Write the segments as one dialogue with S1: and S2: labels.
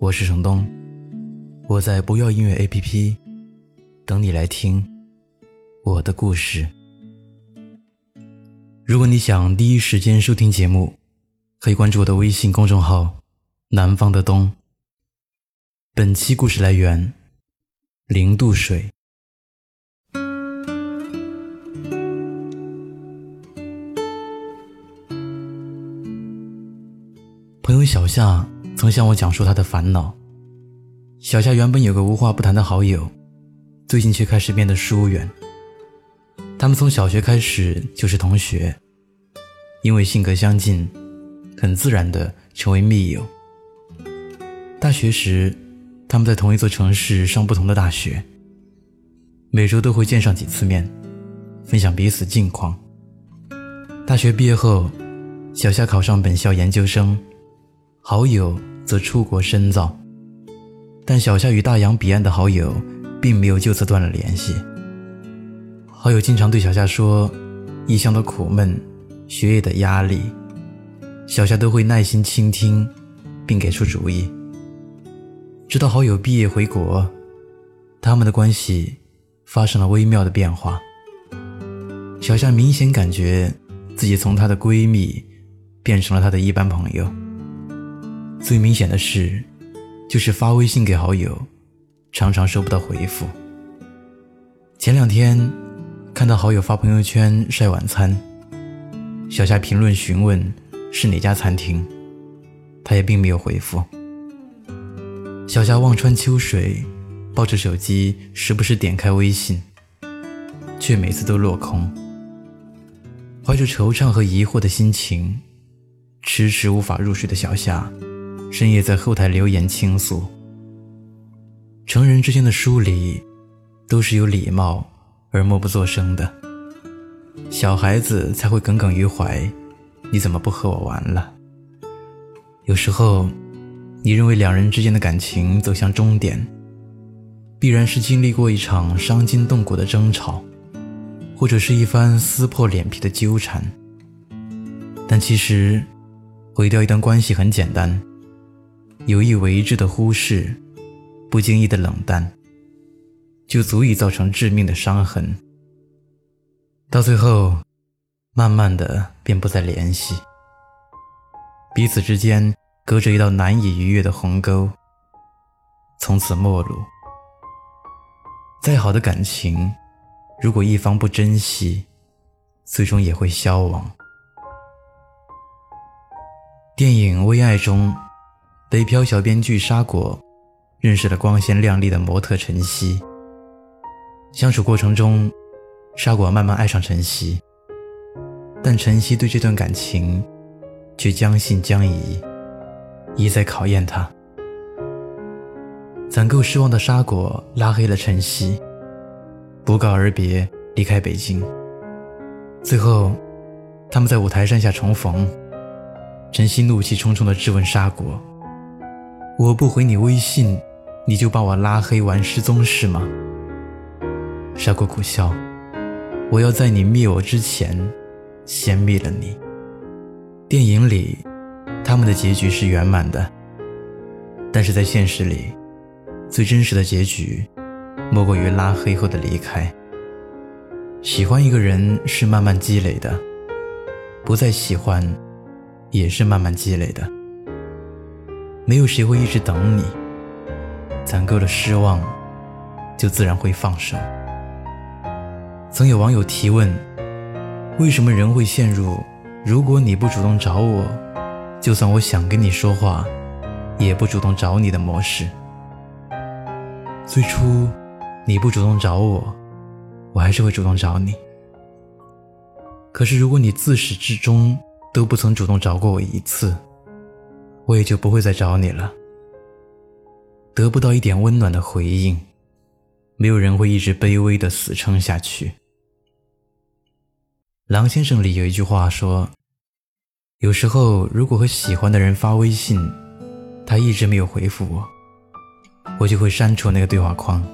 S1: 我是程东，我在不要音乐 APP 等你来听我的故事。如果你想第一时间收听节目，可以关注我的微信公众号“南方的冬”。本期故事来源：零度水。朋友小夏。曾向我讲述他的烦恼。小夏原本有个无话不谈的好友，最近却开始变得疏远。他们从小学开始就是同学，因为性格相近，很自然的成为密友。大学时，他们在同一座城市上不同的大学，每周都会见上几次面，分享彼此近况。大学毕业后，小夏考上本校研究生。好友则出国深造，但小夏与大洋彼岸的好友并没有就此断了联系。好友经常对小夏说异乡的苦闷、学业的压力，小夏都会耐心倾听，并给出主意。直到好友毕业回国，他们的关系发生了微妙的变化。小夏明显感觉自己从她的闺蜜变成了她的一般朋友。最明显的是，就是发微信给好友，常常收不到回复。前两天看到好友发朋友圈晒晚餐，小夏评论询问是哪家餐厅，他也并没有回复。小夏望穿秋水，抱着手机时不时点开微信，却每次都落空。怀着惆怅和疑惑的心情，迟迟无法入睡的小夏。深夜在后台留言倾诉。成人之间的疏离，都是有礼貌而默不作声的。小孩子才会耿耿于怀，你怎么不和我玩了？有时候，你认为两人之间的感情走向终点，必然是经历过一场伤筋动骨的争吵，或者是一番撕破脸皮的纠缠。但其实，毁掉一段关系很简单。有意为之的忽视，不经意的冷淡，就足以造成致命的伤痕。到最后，慢慢的便不再联系，彼此之间隔着一道难以逾越的鸿沟，从此陌路。再好的感情，如果一方不珍惜，最终也会消亡。电影《微爱》中。北漂小编剧沙果认识了光鲜亮丽的模特陈曦。相处过程中，沙果慢慢爱上陈曦，但陈曦对这段感情却将信将疑，一再考验他。攒够失望的沙果拉黑了陈曦，不告而别离开北京。最后，他们在五台山下重逢，陈曦怒气冲冲地质问沙果。我不回你微信，你就把我拉黑玩失踪是吗？沙果苦笑，我要在你灭我之前，先灭了你。电影里，他们的结局是圆满的，但是在现实里，最真实的结局，莫过于拉黑后的离开。喜欢一个人是慢慢积累的，不再喜欢，也是慢慢积累的。没有谁会一直等你，攒够了失望，就自然会放手。曾有网友提问：为什么人会陷入如果你不主动找我，就算我想跟你说话，也不主动找你的模式？最初你不主动找我，我还是会主动找你。可是如果你自始至终都不曾主动找过我一次，我也就不会再找你了。得不到一点温暖的回应，没有人会一直卑微的死撑下去。狼先生里有一句话说：“有时候，如果和喜欢的人发微信，他一直没有回复我，我就会删除那个对话框。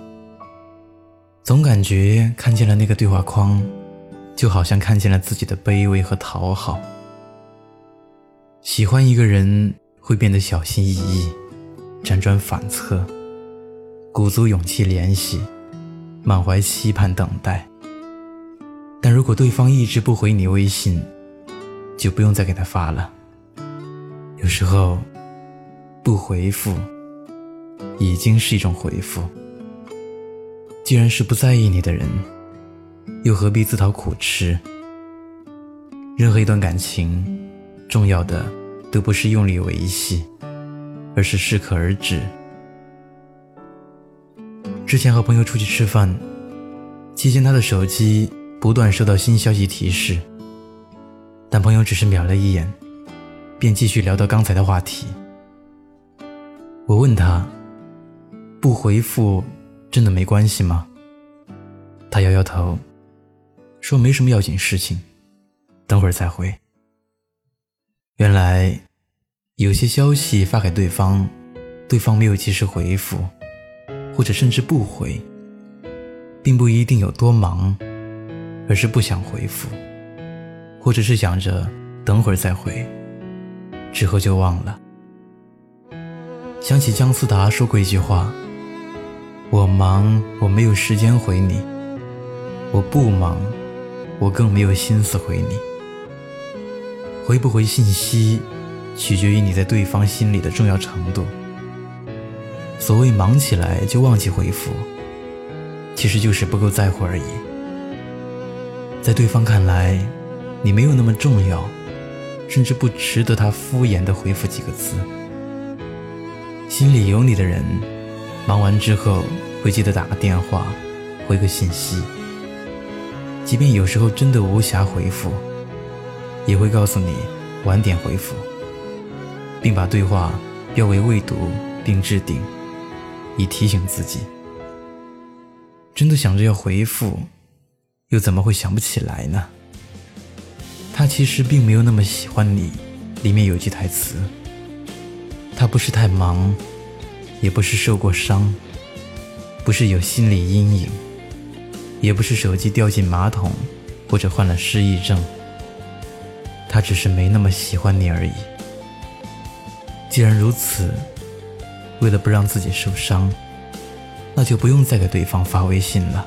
S1: 总感觉看见了那个对话框，就好像看见了自己的卑微和讨好。喜欢一个人会变得小心翼翼。”辗转反侧，鼓足勇气联系，满怀期盼等待。但如果对方一直不回你微信，就不用再给他发了。有时候，不回复已经是一种回复。既然是不在意你的人，又何必自讨苦吃？任何一段感情，重要的都不是用力维系。而是适可而止。之前和朋友出去吃饭，期间他的手机不断收到新消息提示，但朋友只是瞄了一眼，便继续聊到刚才的话题。我问他：“不回复真的没关系吗？”他摇摇头，说：“没什么要紧事情，等会儿再回。”原来。有些消息发给对方，对方没有及时回复，或者甚至不回，并不一定有多忙，而是不想回复，或者是想着等会儿再回，之后就忘了。想起姜思达说过一句话：“我忙，我没有时间回你；我不忙，我更没有心思回你。回不回信息？”取决于你在对方心里的重要程度。所谓忙起来就忘记回复，其实就是不够在乎而已。在对方看来，你没有那么重要，甚至不值得他敷衍的回复几个字。心里有你的人，忙完之后会记得打个电话，回个信息。即便有时候真的无暇回复，也会告诉你晚点回复。并把对话标为未读，并置顶，以提醒自己。真的想着要回复，又怎么会想不起来呢？他其实并没有那么喜欢你。里面有句台词：他不是太忙，也不是受过伤，不是有心理阴影，也不是手机掉进马桶或者患了失忆症，他只是没那么喜欢你而已。既然如此，为了不让自己受伤，那就不用再给对方发微信了。